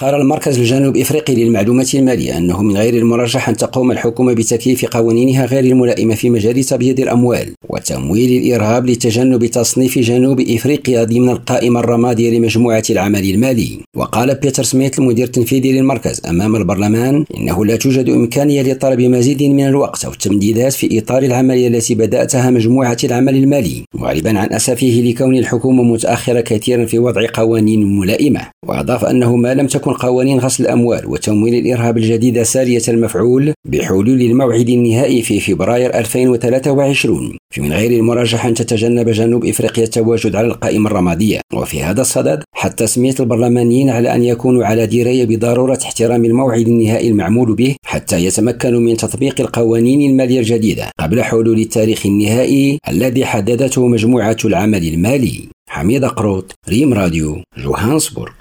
قال المركز الجنوب إفريقي للمعلومات المالية أنه من غير المرجح أن تقوم الحكومة بتكييف قوانينها غير الملائمة في مجال تبييض الأموال وتمويل الإرهاب لتجنب تصنيف جنوب إفريقيا ضمن القائمة الرمادية لمجموعة العمل المالي. وقال بيتر سميث المدير التنفيذي للمركز أمام البرلمان إنه لا توجد إمكانية لطلب مزيد من الوقت أو التمديدات في إطار العملية التي بدأتها مجموعة العمل المالي معربا عن أسفه لكون الحكومة متأخرة كثيرا في وضع قوانين ملائمة. وأضاف أنه ما لم تكن قوانين غسل الأموال وتمويل الإرهاب الجديده سارية المفعول بحلول الموعد النهائي في فبراير 2023 فمن غير المرجح أن تتجنب جنوب إفريقيا التواجد على القائمة الرمادية. وفي هذا الصدد حتى تسمية البرلمانيين على أن يكونوا على دراية بضرورة احترام الموعد النهائي المعمول به حتى يتمكنوا من تطبيق القوانين المالية الجديدة قبل حلول التاريخ النهائي الذي حددته مجموعة العمل المالي. حميد قروط ريم راديو جوهانسبورغ.